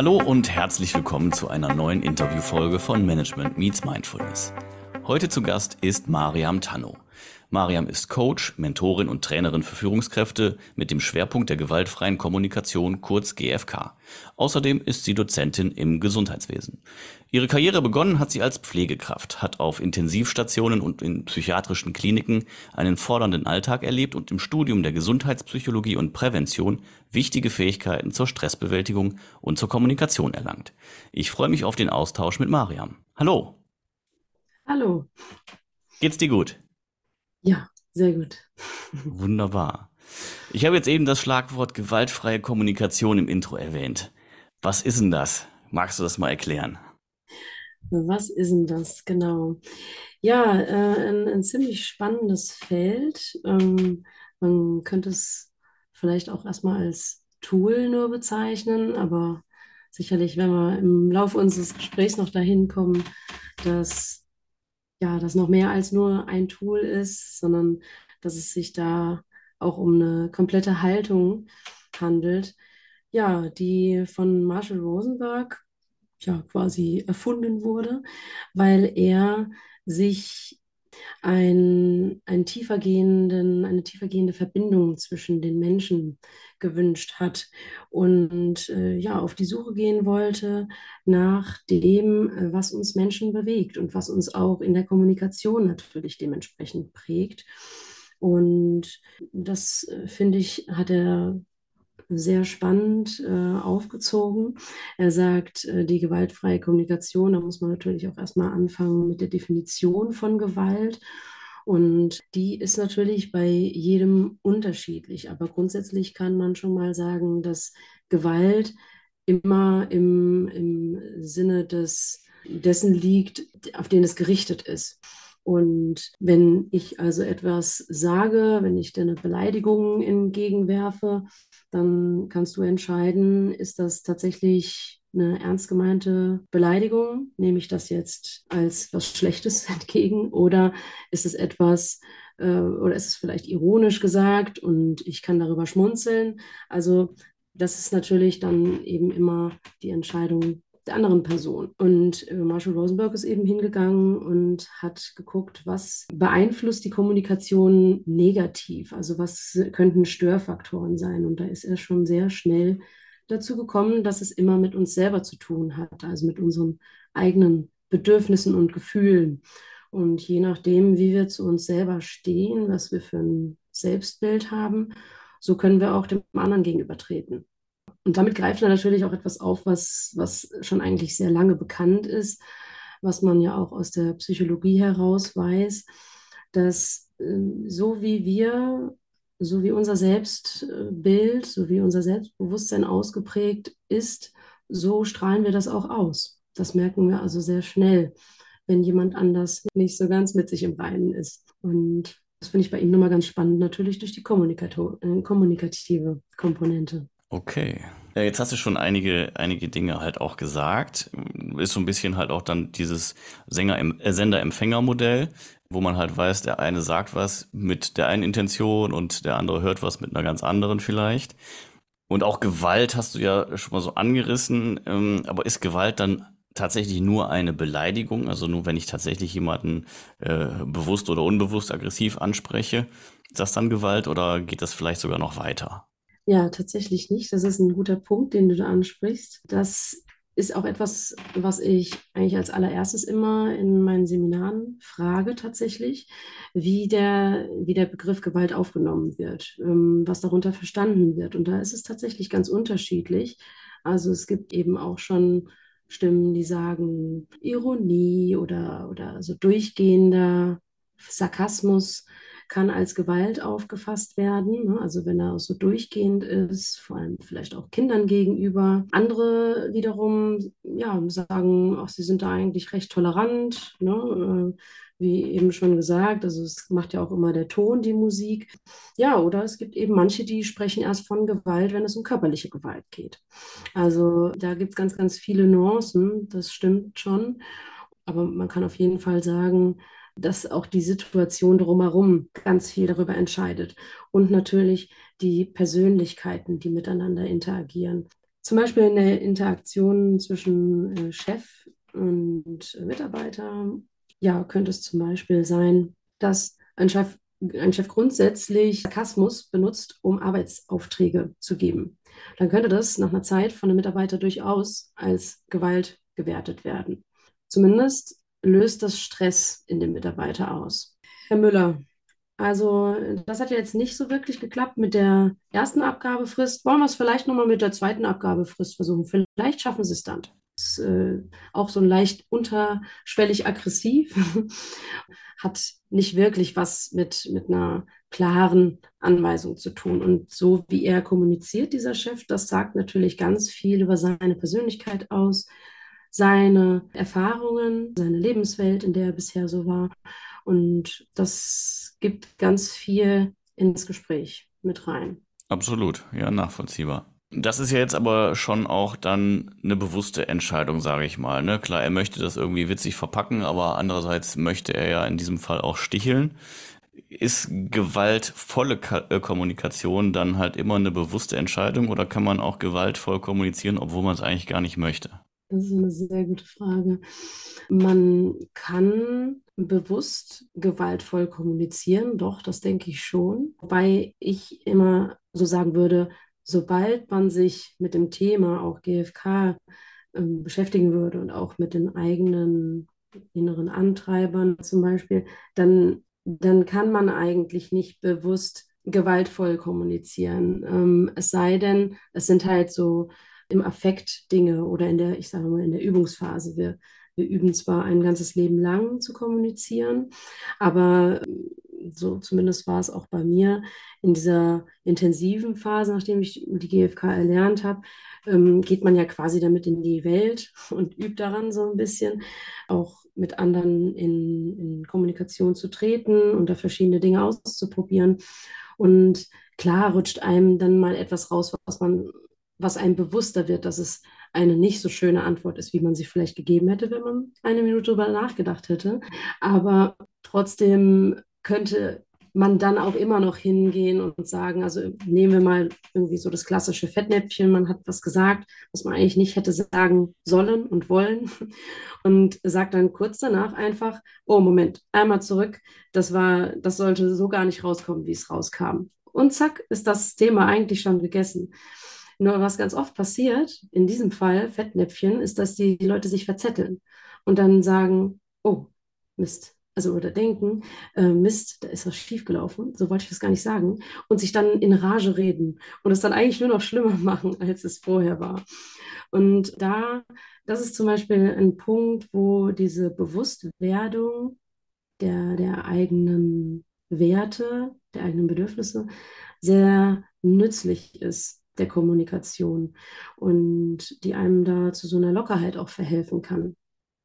Hallo und herzlich willkommen zu einer neuen Interviewfolge von Management Meets Mindfulness. Heute zu Gast ist Mariam Tanno. Mariam ist Coach, Mentorin und Trainerin für Führungskräfte mit dem Schwerpunkt der gewaltfreien Kommunikation, kurz GFK. Außerdem ist sie Dozentin im Gesundheitswesen. Ihre Karriere begonnen hat sie als Pflegekraft, hat auf Intensivstationen und in psychiatrischen Kliniken einen fordernden Alltag erlebt und im Studium der Gesundheitspsychologie und Prävention wichtige Fähigkeiten zur Stressbewältigung und zur Kommunikation erlangt. Ich freue mich auf den Austausch mit Mariam. Hallo. Hallo. Geht's dir gut? Ja, sehr gut. Wunderbar. Ich habe jetzt eben das Schlagwort gewaltfreie Kommunikation im Intro erwähnt. Was ist denn das? Magst du das mal erklären? Was ist denn das? Genau. Ja, äh, ein, ein, ziemlich spannendes Feld. Ähm, man könnte es vielleicht auch erstmal als Tool nur bezeichnen, aber sicherlich, wenn wir im Laufe unseres Gesprächs noch dahin kommen, dass ja, das noch mehr als nur ein Tool ist, sondern dass es sich da auch um eine komplette Haltung handelt, ja, die von Marshall Rosenberg ja quasi erfunden wurde, weil er sich ein, einen tiefergehenden, eine tiefergehende Verbindung zwischen den Menschen gewünscht hat und äh, ja, auf die Suche gehen wollte nach dem, äh, was uns Menschen bewegt und was uns auch in der Kommunikation natürlich dementsprechend prägt. Und das, äh, finde ich, hat er sehr spannend äh, aufgezogen. Er sagt, äh, die gewaltfreie Kommunikation, da muss man natürlich auch erstmal anfangen mit der Definition von Gewalt. Und die ist natürlich bei jedem unterschiedlich. Aber grundsätzlich kann man schon mal sagen, dass Gewalt immer im, im Sinne des, dessen liegt, auf den es gerichtet ist. Und wenn ich also etwas sage, wenn ich dir eine Beleidigung entgegenwerfe, dann kannst du entscheiden, ist das tatsächlich eine ernst gemeinte Beleidigung? Nehme ich das jetzt als was Schlechtes entgegen oder ist es etwas, äh, oder ist es vielleicht ironisch gesagt und ich kann darüber schmunzeln? Also das ist natürlich dann eben immer die Entscheidung der anderen Person. Und äh, Marshall Rosenberg ist eben hingegangen und hat geguckt, was beeinflusst die Kommunikation negativ, also was könnten Störfaktoren sein. Und da ist er schon sehr schnell dazu gekommen, dass es immer mit uns selber zu tun hat, also mit unseren eigenen Bedürfnissen und Gefühlen. Und je nachdem, wie wir zu uns selber stehen, was wir für ein Selbstbild haben, so können wir auch dem anderen gegenübertreten. Und damit greift er natürlich auch etwas auf, was, was schon eigentlich sehr lange bekannt ist, was man ja auch aus der Psychologie heraus weiß, dass äh, so wie wir, so wie unser Selbstbild, so wie unser Selbstbewusstsein ausgeprägt ist, so strahlen wir das auch aus. Das merken wir also sehr schnell, wenn jemand anders nicht so ganz mit sich im Reinen ist. Und das finde ich bei ihm nochmal ganz spannend, natürlich durch die äh, kommunikative Komponente. Okay. Ja, jetzt hast du schon einige, einige Dinge halt auch gesagt. Ist so ein bisschen halt auch dann dieses Sänger äh, Sender-Empfänger-Modell, wo man halt weiß, der eine sagt was mit der einen Intention und der andere hört was mit einer ganz anderen vielleicht. Und auch Gewalt hast du ja schon mal so angerissen. Ähm, aber ist Gewalt dann tatsächlich nur eine Beleidigung? Also nur wenn ich tatsächlich jemanden äh, bewusst oder unbewusst aggressiv anspreche, ist das dann Gewalt oder geht das vielleicht sogar noch weiter? Ja, tatsächlich nicht. Das ist ein guter Punkt, den du da ansprichst. Das ist auch etwas, was ich eigentlich als allererstes immer in meinen Seminaren frage tatsächlich, wie der, wie der Begriff Gewalt aufgenommen wird, ähm, was darunter verstanden wird. Und da ist es tatsächlich ganz unterschiedlich. Also es gibt eben auch schon Stimmen, die sagen Ironie oder, oder so durchgehender Sarkasmus kann als Gewalt aufgefasst werden. Ne? Also wenn er so durchgehend ist, vor allem vielleicht auch Kindern gegenüber. Andere wiederum ja, sagen, ach, sie sind da eigentlich recht tolerant. Ne? Äh, wie eben schon gesagt, also es macht ja auch immer der Ton die Musik. Ja, oder es gibt eben manche, die sprechen erst von Gewalt, wenn es um körperliche Gewalt geht. Also da gibt es ganz, ganz viele Nuancen, das stimmt schon. Aber man kann auf jeden Fall sagen, dass auch die Situation drumherum ganz viel darüber entscheidet. Und natürlich die Persönlichkeiten, die miteinander interagieren. zum Beispiel in der Interaktion zwischen äh, Chef und Mitarbeiter, ja, könnte es zum Beispiel sein, dass ein Chef, ein Chef grundsätzlich Sarkasmus benutzt, um Arbeitsaufträge zu geben. Dann könnte das nach einer Zeit von einem Mitarbeiter durchaus als Gewalt gewertet werden. Zumindest löst das Stress in dem Mitarbeiter aus. Herr Müller, also das hat ja jetzt nicht so wirklich geklappt mit der ersten Abgabefrist. Wollen wir es vielleicht nochmal mit der zweiten Abgabefrist versuchen? Vielleicht schaffen Sie es dann. Ist, äh, auch so ein leicht unterschwellig aggressiv, hat nicht wirklich was mit, mit einer klaren Anweisung zu tun. Und so wie er kommuniziert, dieser Chef, das sagt natürlich ganz viel über seine Persönlichkeit aus, seine Erfahrungen, seine Lebenswelt, in der er bisher so war. Und das gibt ganz viel ins Gespräch mit rein. Absolut, ja, nachvollziehbar. Das ist ja jetzt aber schon auch dann eine bewusste Entscheidung, sage ich mal. Ne? Klar, er möchte das irgendwie witzig verpacken, aber andererseits möchte er ja in diesem Fall auch sticheln. Ist gewaltvolle äh, Kommunikation dann halt immer eine bewusste Entscheidung oder kann man auch gewaltvoll kommunizieren, obwohl man es eigentlich gar nicht möchte? Das ist eine sehr gute Frage. Man kann bewusst gewaltvoll kommunizieren, doch, das denke ich schon. Wobei ich immer so sagen würde, sobald man sich mit dem Thema auch GFK äh, beschäftigen würde und auch mit den eigenen inneren Antreibern zum Beispiel, dann, dann kann man eigentlich nicht bewusst gewaltvoll kommunizieren. Ähm, es sei denn, es sind halt so im Affekt Dinge oder in der, ich sage mal, in der Übungsphase. Wir, wir üben zwar ein ganzes Leben lang zu kommunizieren, aber so zumindest war es auch bei mir in dieser intensiven Phase, nachdem ich die GFK erlernt habe, ähm, geht man ja quasi damit in die Welt und übt daran so ein bisschen, auch mit anderen in, in Kommunikation zu treten und da verschiedene Dinge auszuprobieren. Und klar rutscht einem dann mal etwas raus, was man was einem bewusster wird, dass es eine nicht so schöne Antwort ist, wie man sie vielleicht gegeben hätte, wenn man eine Minute darüber nachgedacht hätte. Aber trotzdem könnte man dann auch immer noch hingehen und sagen, also nehmen wir mal irgendwie so das klassische Fettnäpfchen, man hat was gesagt, was man eigentlich nicht hätte sagen sollen und wollen und sagt dann kurz danach einfach, oh Moment, einmal zurück, das war, das sollte so gar nicht rauskommen, wie es rauskam. Und zack, ist das Thema eigentlich schon gegessen. Nur was ganz oft passiert, in diesem Fall Fettnäpfchen, ist, dass die Leute sich verzetteln und dann sagen, oh, Mist, also oder denken, äh, Mist, da ist was schiefgelaufen, so wollte ich das gar nicht sagen, und sich dann in Rage reden und es dann eigentlich nur noch schlimmer machen, als es vorher war. Und da, das ist zum Beispiel ein Punkt, wo diese Bewusstwerdung der, der eigenen Werte, der eigenen Bedürfnisse sehr nützlich ist der Kommunikation und die einem da zu so einer Lockerheit auch verhelfen kann.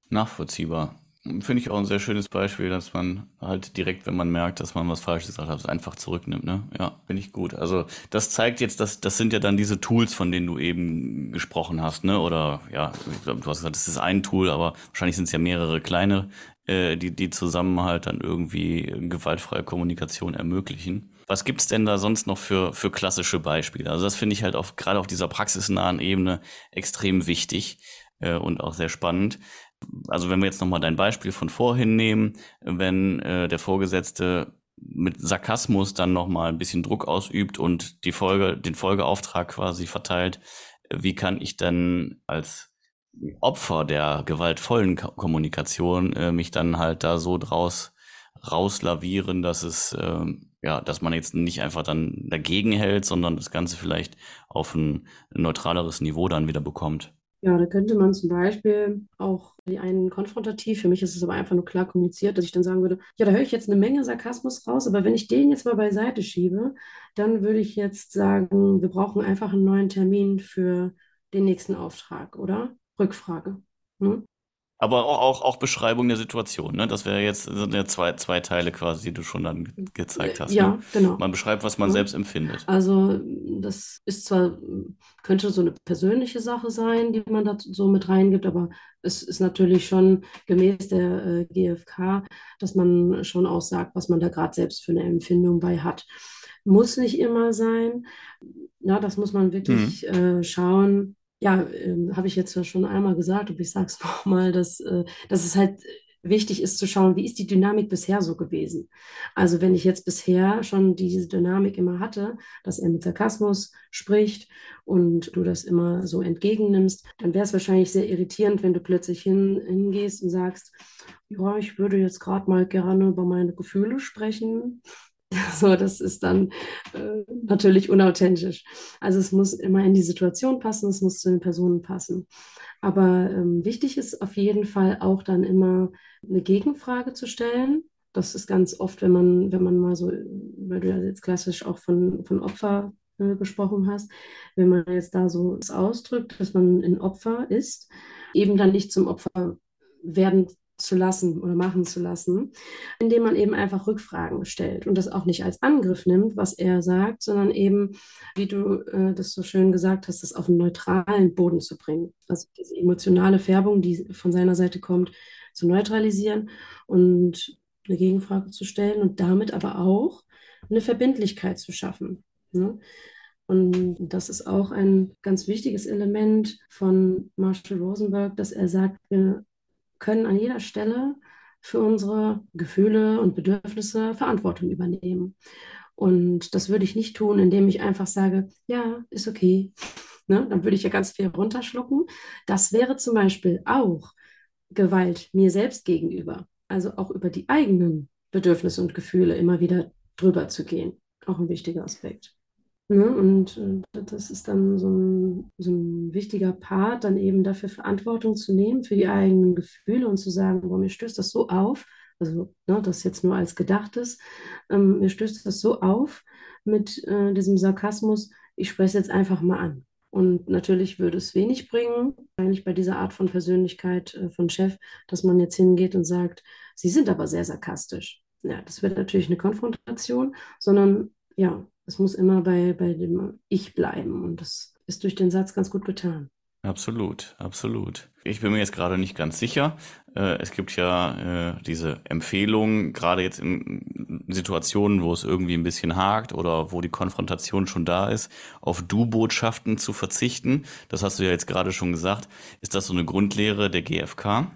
Nachvollziehbar. Finde ich auch ein sehr schönes Beispiel, dass man halt direkt, wenn man merkt, dass man was Falsches gesagt hat, es einfach zurücknimmt. Ne? Ja, finde ich gut. Also das zeigt jetzt, dass das sind ja dann diese Tools, von denen du eben gesprochen hast, ne? Oder ja, du hast gesagt, das ist ein Tool, aber wahrscheinlich sind es ja mehrere kleine, äh, die die zusammen halt dann irgendwie gewaltfreie Kommunikation ermöglichen. Was gibt's denn da sonst noch für, für klassische Beispiele? Also das finde ich halt auch gerade auf dieser praxisnahen Ebene extrem wichtig äh, und auch sehr spannend. Also wenn wir jetzt nochmal dein Beispiel von vorhin nehmen, wenn äh, der Vorgesetzte mit Sarkasmus dann nochmal ein bisschen Druck ausübt und die Folge, den Folgeauftrag quasi verteilt, wie kann ich dann als Opfer der gewaltvollen Kommunikation äh, mich dann halt da so draus rauslavieren, dass es äh, ja, dass man jetzt nicht einfach dann dagegen hält, sondern das Ganze vielleicht auf ein neutraleres Niveau dann wieder bekommt. Ja, da könnte man zum Beispiel auch die einen konfrontativ, für mich ist es aber einfach nur klar kommuniziert, dass ich dann sagen würde, ja, da höre ich jetzt eine Menge Sarkasmus raus, aber wenn ich den jetzt mal beiseite schiebe, dann würde ich jetzt sagen, wir brauchen einfach einen neuen Termin für den nächsten Auftrag, oder? Rückfrage. Hm? Aber auch, auch, auch Beschreibung der Situation, ne? Das wäre jetzt sind ja zwei, zwei Teile quasi, die du schon dann gezeigt hast. Ja, ne? genau. Man beschreibt, was man ja. selbst empfindet. Also das ist zwar, könnte so eine persönliche Sache sein, die man da so mit reingibt, aber es ist natürlich schon gemäß der äh, GfK, dass man schon auch sagt, was man da gerade selbst für eine Empfindung bei hat. Muss nicht immer sein. Ja, das muss man wirklich mhm. äh, schauen ja, äh, habe ich jetzt ja schon einmal gesagt, aber ich sage es nochmal, dass, äh, dass es halt wichtig ist zu schauen, wie ist die Dynamik bisher so gewesen. Also wenn ich jetzt bisher schon diese Dynamik immer hatte, dass er mit Sarkasmus spricht und du das immer so entgegennimmst, dann wäre es wahrscheinlich sehr irritierend, wenn du plötzlich hin, hingehst und sagst, ja, ich würde jetzt gerade mal gerne über meine Gefühle sprechen. So, das ist dann äh, natürlich unauthentisch. Also es muss immer in die Situation passen, es muss zu den Personen passen. Aber ähm, wichtig ist auf jeden Fall auch dann immer eine Gegenfrage zu stellen. Das ist ganz oft, wenn man, wenn man mal so, weil du ja jetzt klassisch auch von, von Opfer äh, gesprochen hast, wenn man jetzt da so ausdrückt, dass man ein Opfer ist, eben dann nicht zum Opfer werden zu lassen oder machen zu lassen, indem man eben einfach Rückfragen stellt und das auch nicht als Angriff nimmt, was er sagt, sondern eben, wie du äh, das so schön gesagt hast, das auf einen neutralen Boden zu bringen. Also diese emotionale Färbung, die von seiner Seite kommt, zu neutralisieren und eine Gegenfrage zu stellen und damit aber auch eine Verbindlichkeit zu schaffen. Ne? Und das ist auch ein ganz wichtiges Element von Marshall Rosenberg, dass er sagt, wir können an jeder Stelle für unsere Gefühle und Bedürfnisse Verantwortung übernehmen. Und das würde ich nicht tun, indem ich einfach sage, ja, ist okay. Ne? Dann würde ich ja ganz viel runterschlucken. Das wäre zum Beispiel auch Gewalt mir selbst gegenüber. Also auch über die eigenen Bedürfnisse und Gefühle immer wieder drüber zu gehen. Auch ein wichtiger Aspekt. Ne? Und äh, das ist dann so ein, so ein wichtiger Part, dann eben dafür Verantwortung zu nehmen für die eigenen Gefühle und zu sagen, boah, mir stößt das so auf, also ne, das jetzt nur als Gedachtes, ähm, mir stößt das so auf mit äh, diesem Sarkasmus, ich spreche es jetzt einfach mal an. Und natürlich würde es wenig bringen, eigentlich bei dieser Art von Persönlichkeit äh, von Chef, dass man jetzt hingeht und sagt, Sie sind aber sehr sarkastisch. Ja, das wird natürlich eine Konfrontation, sondern ja, es muss immer bei, bei dem Ich bleiben und das ist durch den Satz ganz gut getan. Absolut, absolut. Ich bin mir jetzt gerade nicht ganz sicher. Äh, es gibt ja äh, diese Empfehlung, gerade jetzt in Situationen, wo es irgendwie ein bisschen hakt oder wo die Konfrontation schon da ist, auf Du-Botschaften zu verzichten. Das hast du ja jetzt gerade schon gesagt. Ist das so eine Grundlehre der GfK?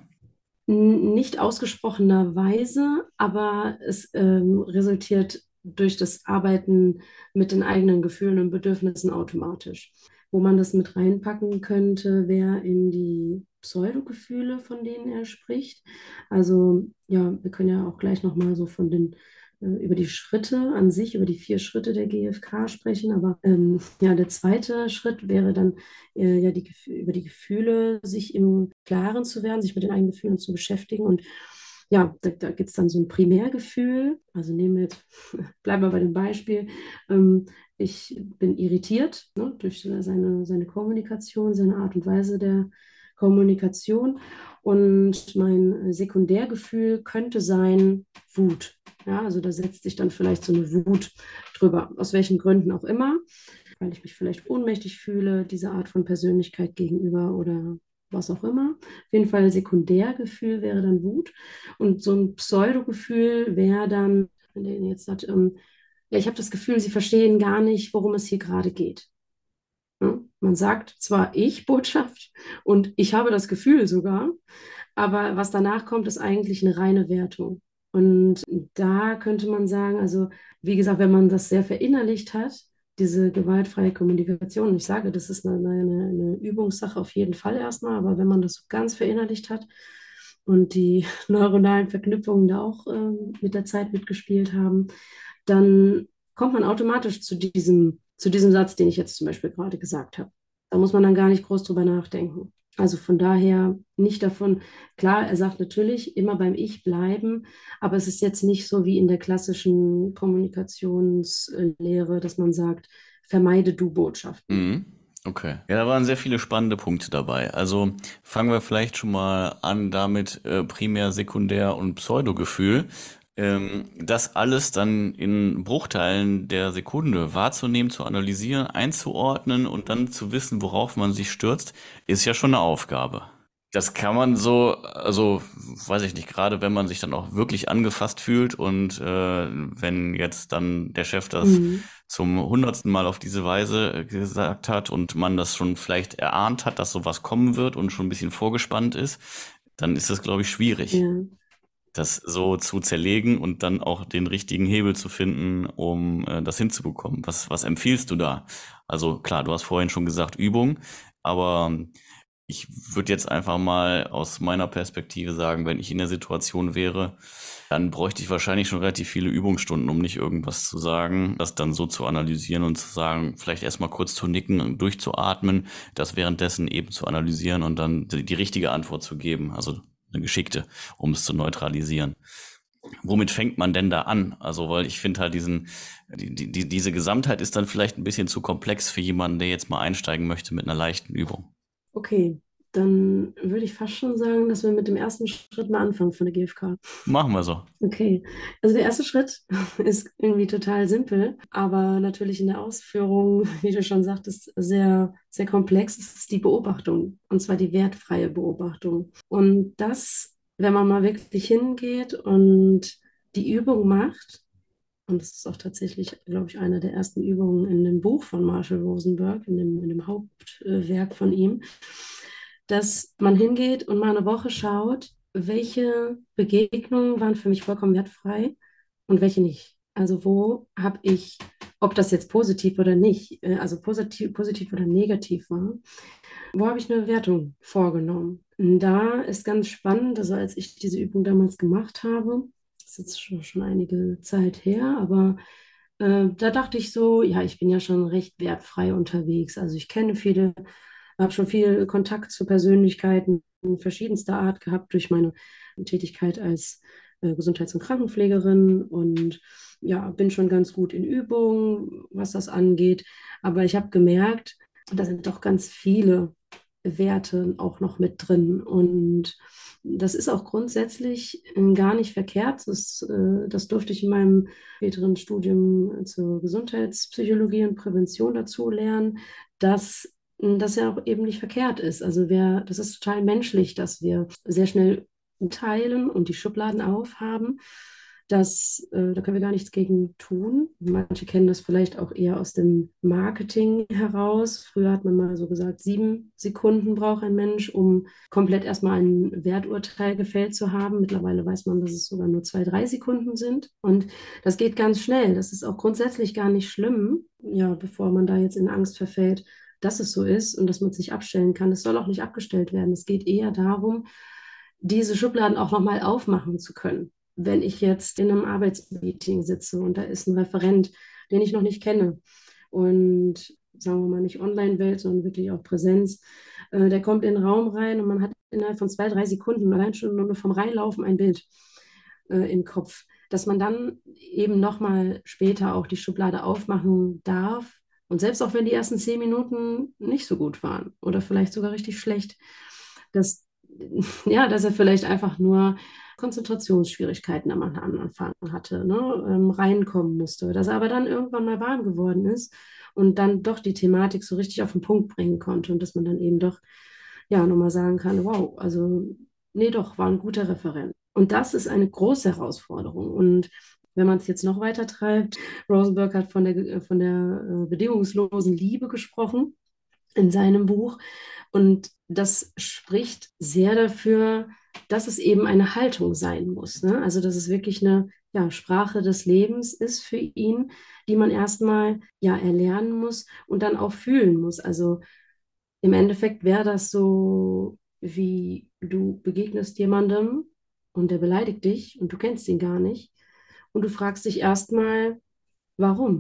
Nicht ausgesprochenerweise, aber es ähm, resultiert durch das Arbeiten mit den eigenen Gefühlen und Bedürfnissen automatisch. Wo man das mit reinpacken könnte, wäre in die Pseudogefühle, von denen er spricht. Also ja, wir können ja auch gleich nochmal so von den äh, über die Schritte an sich, über die vier Schritte der GfK sprechen. Aber ähm, ja, der zweite Schritt wäre dann äh, ja die, über die Gefühle, sich im Klaren zu werden, sich mit den eigenen Gefühlen zu beschäftigen und ja, da, da gibt es dann so ein Primärgefühl. Also nehmen wir jetzt, bleiben wir bei dem Beispiel. Ähm, ich bin irritiert ne, durch seine, seine Kommunikation, seine Art und Weise der Kommunikation. Und mein Sekundärgefühl könnte sein Wut. Ja, also da setzt sich dann vielleicht so eine Wut drüber, aus welchen Gründen auch immer, weil ich mich vielleicht ohnmächtig fühle, dieser Art von Persönlichkeit gegenüber oder was auch immer. Auf jeden Fall Sekundärgefühl wäre dann Wut. Und so ein Pseudogefühl wäre dann, wenn der jetzt sagt, ähm, ja, ich habe das Gefühl, sie verstehen gar nicht, worum es hier gerade geht. Ja? Man sagt zwar ich Botschaft und ich habe das Gefühl sogar, aber was danach kommt, ist eigentlich eine reine Wertung. Und da könnte man sagen, also wie gesagt, wenn man das sehr verinnerlicht hat, diese gewaltfreie Kommunikation. Ich sage, das ist eine, eine, eine Übungssache auf jeden Fall erstmal, aber wenn man das so ganz verinnerlicht hat und die neuronalen Verknüpfungen da auch äh, mit der Zeit mitgespielt haben, dann kommt man automatisch zu diesem, zu diesem Satz, den ich jetzt zum Beispiel gerade gesagt habe. Da muss man dann gar nicht groß drüber nachdenken. Also von daher nicht davon, klar, er sagt natürlich immer beim Ich bleiben, aber es ist jetzt nicht so wie in der klassischen Kommunikationslehre, dass man sagt, vermeide du Botschaften. Mhm. Okay. Ja, da waren sehr viele spannende Punkte dabei. Also fangen wir vielleicht schon mal an damit äh, Primär-, Sekundär- und Pseudogefühl ähm, das alles dann in Bruchteilen der Sekunde wahrzunehmen, zu analysieren, einzuordnen und dann zu wissen, worauf man sich stürzt, ist ja schon eine Aufgabe. Das kann man so, also weiß ich nicht, gerade wenn man sich dann auch wirklich angefasst fühlt und äh, wenn jetzt dann der Chef das Mhm. zum hundertsten Mal auf diese Weise äh, gesagt hat und man das schon vielleicht erahnt hat, dass sowas kommen wird und schon ein bisschen vorgespannt ist, dann ist das, glaube ich, schwierig, Ja. Das so zu zerlegen und dann auch den richtigen Hebel zu finden, um äh, das hinzubekommen. Was, was empfiehlst du da? Also klar, du hast vorhin schon gesagt Übung, aber ich würde jetzt einfach mal aus meiner Perspektive sagen, wenn ich in der Situation wäre, dann bräuchte ich wahrscheinlich schon relativ viele Übungsstunden, um nicht irgendwas zu sagen, das dann so zu analysieren und zu sagen, vielleicht erstmal kurz zu nicken und durchzuatmen, das währenddessen eben zu analysieren und dann die, die richtige Antwort zu geben, also eine geschickte, um es zu neutralisieren. Womit fängt man denn da an? Also, weil ich finde halt diesen, die, die, diese Gesamtheit ist dann vielleicht ein bisschen zu komplex für jemanden, der jetzt mal einsteigen möchte mit einer leichten Übung. Okay, dann würde ich fast schon sagen, dass wir mit dem ersten Schritt mal anfangen von der GfK. Machen wir so. Okay, also der erste Schritt ist irgendwie total simpel, aber natürlich in der Ausführung, wie du schon sagtest, sehr, sehr komplex. Es ist die Beobachtung, und zwar die wertfreie Beobachtung. Und das, wenn man mal wirklich hingeht und die Übung macht, und das ist auch tatsächlich, glaube ich, eine der ersten Übungen in dem Buch von Marshall Rosenberg, in dem, in dem Hauptwerk von ihm, dass man hingeht und mal eine Woche schaut, welche Begegnungen waren für mich vollkommen wertfrei und welche nicht. Also wo habe ich, ob das jetzt positiv oder nicht, äh, also positiv, positiv oder negativ war, wo habe ich eine Wertung vorgenommen. Da ist ganz spannend, also als ich diese Übung damals gemacht habe, das ist jetzt schon, schon einige Zeit her, aber äh, da dachte ich so, ja, ich bin ja schon recht wertfrei unterwegs. Also ich kenne viele habe schon viel Kontakt zu Persönlichkeiten verschiedenster Art gehabt durch meine Tätigkeit als äh, Gesundheits- und Krankenpflegerin und ja, bin schon ganz gut in Übung, was das angeht. Aber ich habe gemerkt, da sind doch ganz viele Werte auch noch mit drin. Und das ist auch grundsätzlich gar nicht verkehrt. Das, äh, das durfte ich in meinem späteren Studium zur Gesundheitspsychologie und Prävention dazu lernen, dass das ja auch eben nicht verkehrt ist. Also wir, das ist total menschlich, dass wir sehr schnell teilen und die Schubladen aufhaben. Das, äh, da können wir gar nichts gegen tun. Manche kennen das vielleicht auch eher aus dem Marketing heraus. Früher hat man mal so gesagt, sieben Sekunden braucht ein Mensch, um komplett erstmal ein Werturteil gefällt zu haben. Mittlerweile weiß man, dass es sogar nur zwei, drei Sekunden sind. Und das geht ganz schnell. Das ist auch grundsätzlich gar nicht schlimm, ja, bevor man da jetzt in Angst verfällt, dass es so ist und dass man es nicht abstellen kann. Es soll auch nicht abgestellt werden. Es geht eher darum, diese Schubladen auch nochmal aufmachen zu können. Wenn ich jetzt in einem Arbeitsmeeting sitze und da ist ein Referent, den ich noch nicht kenne und sagen wir mal nicht Online-Welt, sondern wirklich auch Präsenz, äh, der kommt in den Raum rein und man hat innerhalb von zwei, drei Sekunden allein schon nur vom Reinlaufen ein Bild äh, im Kopf, dass man dann eben nochmal später auch die Schublade aufmachen darf und selbst auch wenn die ersten zehn Minuten nicht so gut waren oder vielleicht sogar richtig schlecht, dass, ja, dass er vielleicht einfach nur Konzentrationsschwierigkeiten am Anfang hatte, ne, ähm, reinkommen musste, dass er aber dann irgendwann mal warm geworden ist und dann doch die Thematik so richtig auf den Punkt bringen konnte und dass man dann eben doch, ja, nochmal sagen kann, wow, also, nee, doch, war ein guter Referent. Und das ist eine große Herausforderung. Und wenn man es jetzt noch weiter treibt, Rosenberg hat von der, von der äh, bedingungslosen Liebe gesprochen in seinem Buch. Und das spricht sehr dafür, dass es eben eine Haltung sein muss. Ne? Also, dass es wirklich eine ja, Sprache des Lebens ist für ihn, die man erstmal ja erlernen muss und dann auch fühlen muss. Also im Endeffekt wäre das so, wie du begegnest jemandem und der beleidigt dich und du kennst ihn gar nicht und du fragst dich erstmal, warum?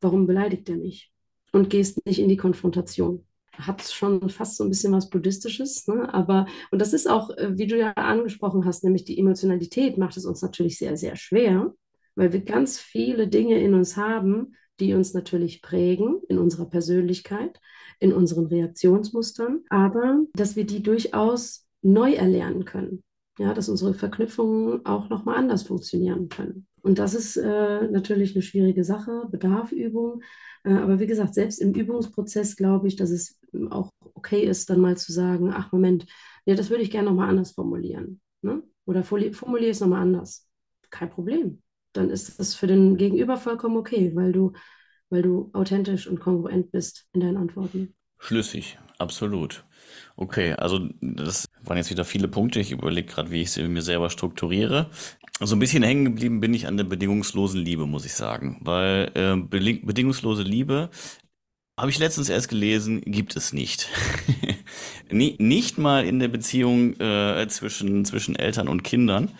Warum beleidigt er mich? Und gehst nicht in die Konfrontation. Hat schon fast so ein bisschen was Buddhistisches, ne? aber, und das ist auch, äh, wie du ja angesprochen hast, nämlich die Emotionalität macht es uns natürlich sehr, sehr schwer, weil wir ganz viele Dinge in uns haben, die uns natürlich prägen in unserer Persönlichkeit, in unseren Reaktionsmustern, aber dass wir die durchaus neu erlernen können ja, dass unsere Verknüpfungen auch nochmal anders funktionieren können. Und das ist äh, natürlich eine schwierige Sache, bedarf Übung. Äh, aber wie gesagt, selbst im Übungsprozess glaube ich, dass es auch okay ist, dann mal zu sagen, ach Moment, ja, das würde ich gerne nochmal anders formulieren. Ne? Oder formuliere es nochmal anders. Kein Problem. Dann ist es für den Gegenüber vollkommen okay, weil du, weil du authentisch und kongruent bist in deinen Antworten. Schlüssig, absolut. Okay, also das waren jetzt wieder viele Punkte. Ich überlege gerade, wie ich sie mir selber strukturiere. So ein bisschen hängen geblieben bin ich an der bedingungslosen Liebe, muss ich sagen. Weil äh, bedingungslose Liebe habe ich letztens erst gelesen, gibt es nicht. nicht mal in der Beziehung äh, zwischen, zwischen Eltern und Kindern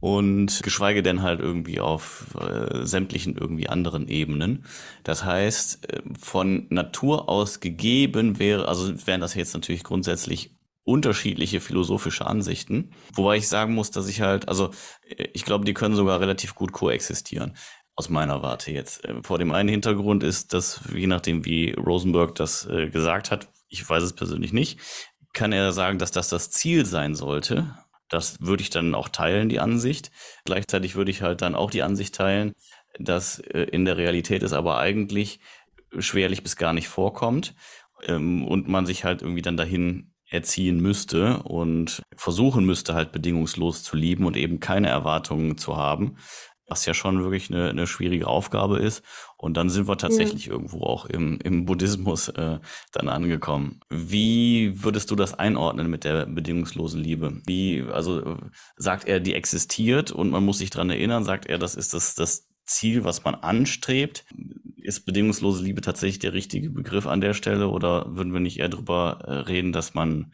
und geschweige denn halt irgendwie auf äh, sämtlichen irgendwie anderen Ebenen. Das heißt, äh, von Natur aus gegeben wäre, also wären das jetzt natürlich grundsätzlich unterschiedliche philosophische Ansichten, wobei ich sagen muss, dass ich halt, also äh, ich glaube, die können sogar relativ gut koexistieren aus meiner Warte jetzt. Äh, vor dem einen Hintergrund ist, dass je nachdem, wie Rosenberg das äh, gesagt hat, ich weiß es persönlich nicht, kann er sagen, dass das das Ziel sein sollte. Das würde ich dann auch teilen, die Ansicht. Gleichzeitig würde ich halt dann auch die Ansicht teilen, dass äh, in der Realität es aber eigentlich schwerlich bis gar nicht vorkommt ähm, und man sich halt irgendwie dann dahin erziehen müsste und versuchen müsste, halt bedingungslos zu lieben und eben keine Erwartungen zu haben, was ja schon wirklich eine, eine schwierige Aufgabe ist. Und dann sind wir tatsächlich ja. irgendwo auch im, im Buddhismus äh, dann angekommen. Wie würdest du das einordnen mit der bedingungslosen Liebe? Wie, also sagt er, die existiert und man muss sich dran erinnern? Sagt er, das ist das, das Ziel, was man anstrebt? Ist bedingungslose Liebe tatsächlich der richtige Begriff an der Stelle oder würden wir nicht eher darüber äh, reden, dass man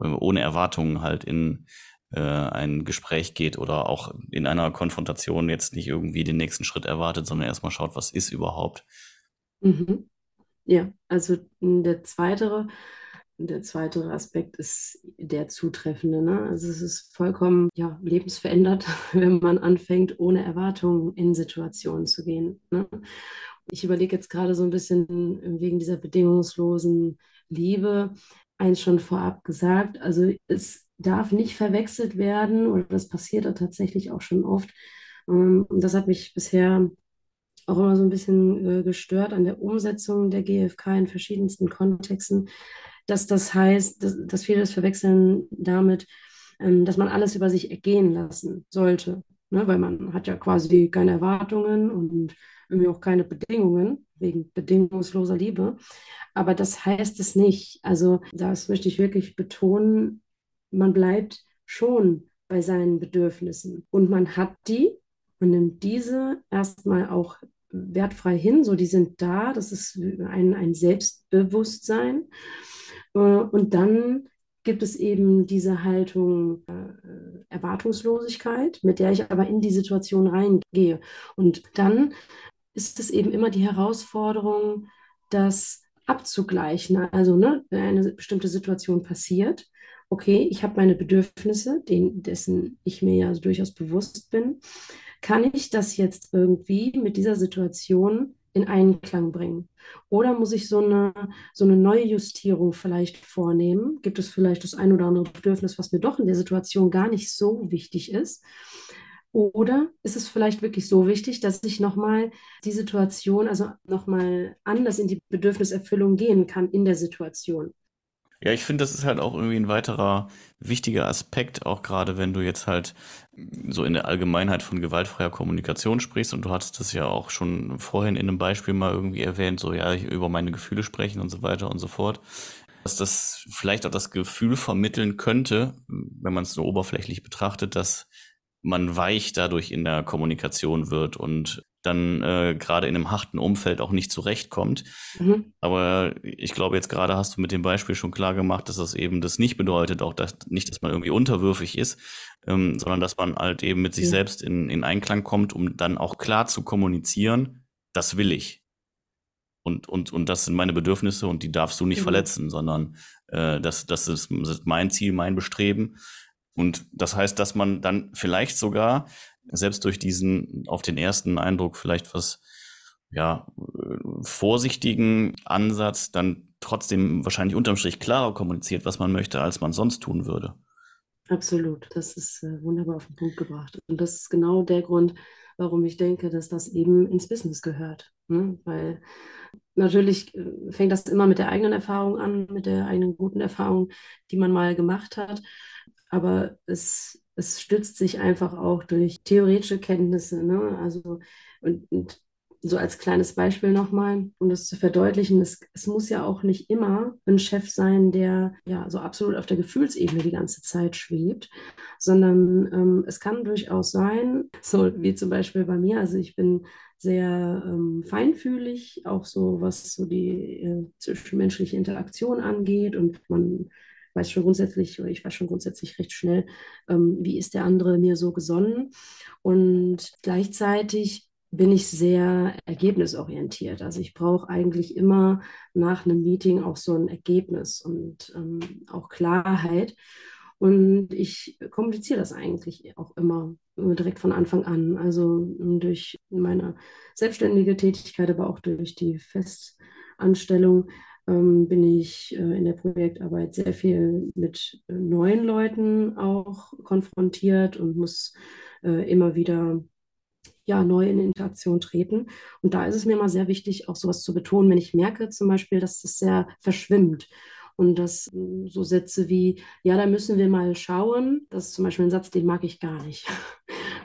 äh, ohne Erwartungen halt in äh, ein Gespräch geht oder auch in einer Konfrontation jetzt nicht irgendwie den nächsten Schritt erwartet, sondern erstmal schaut, was ist überhaupt. Mhm. Ja, also der zweite, der zweite Aspekt ist der zutreffende. Ne? Also es ist vollkommen ja, lebensverändert, wenn man anfängt, ohne Erwartungen in Situationen zu gehen. Ne? Ich überlege jetzt gerade so ein bisschen wegen dieser bedingungslosen Liebe, eins schon vorab gesagt. Also es darf nicht verwechselt werden oder das passiert da tatsächlich auch schon oft. Ähm, und das hat mich bisher auch immer so ein bisschen äh, gestört an der Umsetzung der GfK in verschiedensten Kontexten, dass das heißt, dass, dass viele das verwechseln damit, ähm, dass man alles über sich ergehen lassen sollte. Ne? Weil man hat ja quasi keine Erwartungen und irgendwie auch keine Bedingungen wegen bedingungsloser Liebe. Aber das heißt es nicht. Also das möchte ich wirklich betonen man bleibt schon bei seinen Bedürfnissen und man hat die und nimmt diese erstmal auch wertfrei hin, so die sind da, das ist ein, ein Selbstbewusstsein. Äh, und dann gibt es eben diese Haltung äh, Erwartungslosigkeit, mit der ich aber in die Situation reingehe. Und dann ist es eben immer die Herausforderung, das abzugleichen. Also, ne, wenn eine bestimmte Situation passiert, okay, ich habe meine Bedürfnisse, den, dessen ich mir ja durchaus bewusst bin. Kann ich das jetzt irgendwie mit dieser Situation in Einklang bringen? Oder muss ich so eine, so eine neue Justierung vielleicht vornehmen? Gibt es vielleicht das ein oder andere Bedürfnis, was mir doch in der Situation gar nicht so wichtig ist? Oder ist es vielleicht wirklich so wichtig, dass ich nochmal die Situation, also nochmal anders in die Bedürfniserfüllung gehen kann in der Situation? Ja, ich finde, das ist halt auch irgendwie ein weiterer wichtiger Aspekt, auch gerade wenn du jetzt halt so in der Allgemeinheit von gewaltfreier Kommunikation sprichst und du hattest das ja auch schon vorhin in einem Beispiel mal irgendwie erwähnt, so ja, über meine Gefühle sprechen und so weiter und so fort, dass das vielleicht auch das Gefühl vermitteln könnte, wenn man es so oberflächlich betrachtet, dass man weich dadurch in der Kommunikation wird und dann äh, gerade in einem harten Umfeld auch nicht zurechtkommt. Mhm. Aber ich glaube, jetzt gerade hast du mit dem Beispiel schon klar gemacht, dass das eben das nicht bedeutet, auch dass, nicht, dass man irgendwie unterwürfig ist, ähm, sondern dass man halt eben mit sich ja. selbst in, in Einklang kommt, um dann auch klar zu kommunizieren, das will ich. Und, und, und das sind meine Bedürfnisse und die darfst du nicht mhm. verletzen, sondern äh, das, das, ist, das ist mein Ziel, mein Bestreben. Und das heißt, dass man dann vielleicht sogar selbst durch diesen auf den ersten Eindruck vielleicht was ja vorsichtigen Ansatz dann trotzdem wahrscheinlich unterm Strich klarer kommuniziert, was man möchte, als man sonst tun würde. Absolut, das ist äh, wunderbar auf den Punkt gebracht. Und das ist genau der Grund, warum ich denke, dass das eben ins Business gehört. Ne? Weil Natürlich äh, fängt das immer mit der eigenen Erfahrung an, mit der eigenen guten Erfahrung, die man mal gemacht hat. Aber es, es stützt sich einfach auch durch theoretische Kenntnisse. Ne? Also, und, und so als kleines Beispiel nochmal, um das zu verdeutlichen, es, es, muss ja auch nicht immer ein Chef sein, der ja so absolut auf der Gefühlsebene die ganze Zeit schwebt, sondern ähm, es kann durchaus sein, so wie zum Beispiel bei mir, also ich bin sehr ähm, feinfühlig, auch so was so die äh, zwischenmenschliche Interaktion angeht und man weiß schon grundsätzlich, ich weiß schon grundsätzlich recht schnell, ähm, wie ist der andere mir so gesonnen. Und gleichzeitig bin ich sehr ergebnisorientiert. Also ich brauche eigentlich immer nach einem Meeting auch so ein Ergebnis und ähm, auch Klarheit. Und ich kommuniziere das eigentlich auch immer direkt von Anfang an. Also durch meine selbstständige Tätigkeit, aber auch durch die Festanstellung ähm, bin ich äh, in der Projektarbeit sehr viel mit äh, neuen Leuten auch konfrontiert und muss äh, immer wieder ja, neu in Interaktion treten. Und da ist es mir mal sehr wichtig, auch sowas zu betonen, wenn ich merke zum Beispiel, dass das sehr verschwimmt. Und dass so Sätze wie, ja, da müssen wir mal schauen, das ist zum Beispiel ein Satz, den mag ich gar nicht.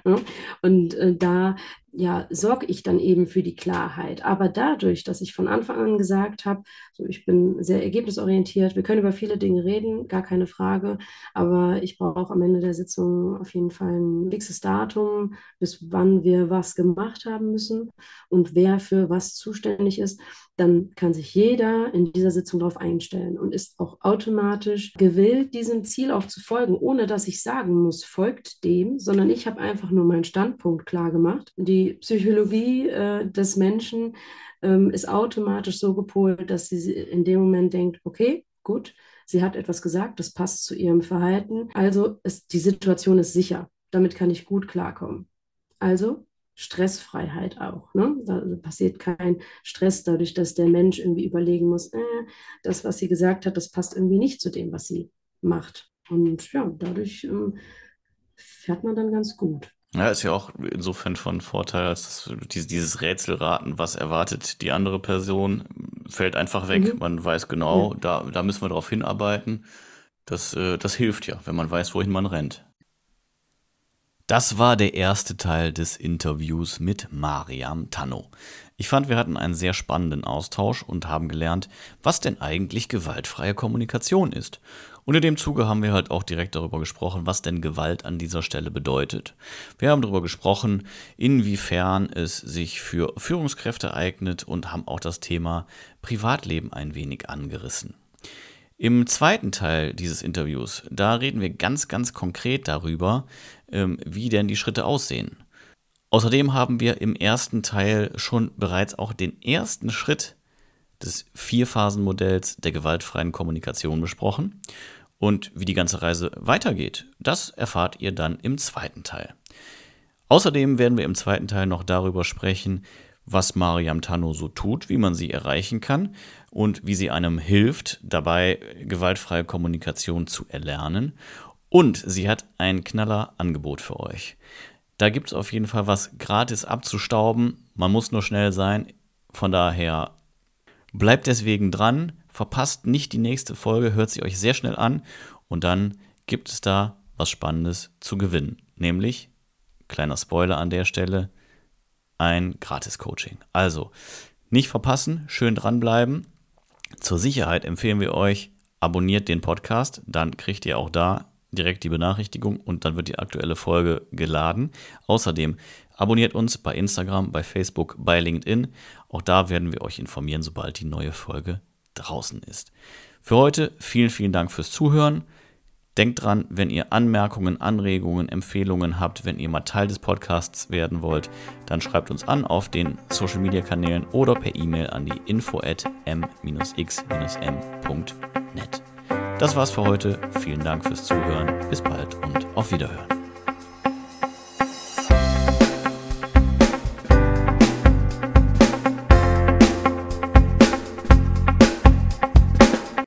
Und äh, da ja, sorge ich dann eben für die Klarheit. Aber dadurch, dass ich von Anfang an gesagt habe, so ich bin sehr ergebnisorientiert, wir können über viele Dinge reden, gar keine Frage, aber ich brauche am Ende der Sitzung auf jeden Fall ein fixes Datum, bis wann wir was gemacht haben müssen und wer für was zuständig ist, dann kann sich jeder in dieser Sitzung darauf einstellen und ist auch automatisch gewillt, diesem Ziel auch zu folgen, ohne dass ich sagen muss, folgt dem, sondern ich habe einfach nur meinen Standpunkt klar gemacht. Die Psychologie äh, des Menschen ähm, ist automatisch so gepolt, dass sie in dem Moment denkt, okay, gut, sie hat etwas gesagt, das passt zu ihrem Verhalten. Also ist, die Situation ist sicher. Damit kann ich gut klarkommen. Also Stressfreiheit auch. Ne? Da passiert kein Stress dadurch, dass der Mensch irgendwie überlegen muss, äh, das, was sie gesagt hat, das passt irgendwie nicht zu dem, was sie macht. Und ja, dadurch ähm, fährt man dann ganz gut. Ja, ist ja auch insofern von Vorteil, als dieses Rätselraten, was erwartet die andere Person, fällt einfach weg. Mhm. Man weiß genau, ja. da, da müssen wir drauf hinarbeiten. Das, äh, das hilft ja, wenn man weiß, wohin man rennt. Das war der erste Teil des Interviews mit Mariam Tanno. Ich fand, wir hatten einen sehr spannenden Austausch und haben gelernt, was denn eigentlich gewaltfreie Kommunikation ist. Und in dem Zuge haben wir halt auch direkt darüber gesprochen, was denn Gewalt an dieser Stelle bedeutet. Wir haben darüber gesprochen, inwiefern es sich für Führungskräfte eignet und haben auch das Thema Privatleben ein wenig angerissen. Im zweiten Teil dieses Interviews, da reden wir ganz, ganz konkret darüber, ähm, wie denn die Schritte aussehen. Außerdem haben wir im ersten Teil schon bereits auch den ersten Schritt des Vierphasenmodells der gewaltfreien Kommunikation besprochen. Und wie die ganze Reise weitergeht, das erfahrt ihr dann im zweiten Teil. Außerdem werden wir im zweiten Teil noch darüber sprechen, was Mariam Tano so tut, wie man sie erreichen kann und wie sie einem hilft, dabei gewaltfreie Kommunikation zu erlernen. Und sie hat ein knaller Angebot für euch. Da gibt es auf jeden Fall was gratis abzustauben. Man muss nur schnell sein. Von daher bleibt deswegen dran verpasst nicht die nächste Folge, hört sie euch sehr schnell an und dann gibt es da was Spannendes zu gewinnen. Nämlich, kleiner Spoiler an der Stelle, ein Gratis-Coaching. Also, nicht verpassen, schön dranbleiben. Zur Sicherheit empfehlen wir euch, abonniert den Podcast, dann kriegt ihr auch da direkt die Benachrichtigung und dann wird die aktuelle Folge geladen. Außerdem abonniert uns bei Instagram, bei Facebook, bei LinkedIn. Auch da werden wir euch informieren, sobald die neue Folge draußen ist. Für heute vielen, vielen Dank fürs Zuhören. Denkt dran, wenn ihr Anmerkungen, Anregungen, Empfehlungen habt, wenn ihr mal Teil des Podcasts werden wollt, dann schreibt uns an auf den Social Media Kanälen oder per E-Mail an die info at m-x-m.net. Das war's für heute. Vielen Dank fürs Zuhören. Bis bald und auf Wiederhören.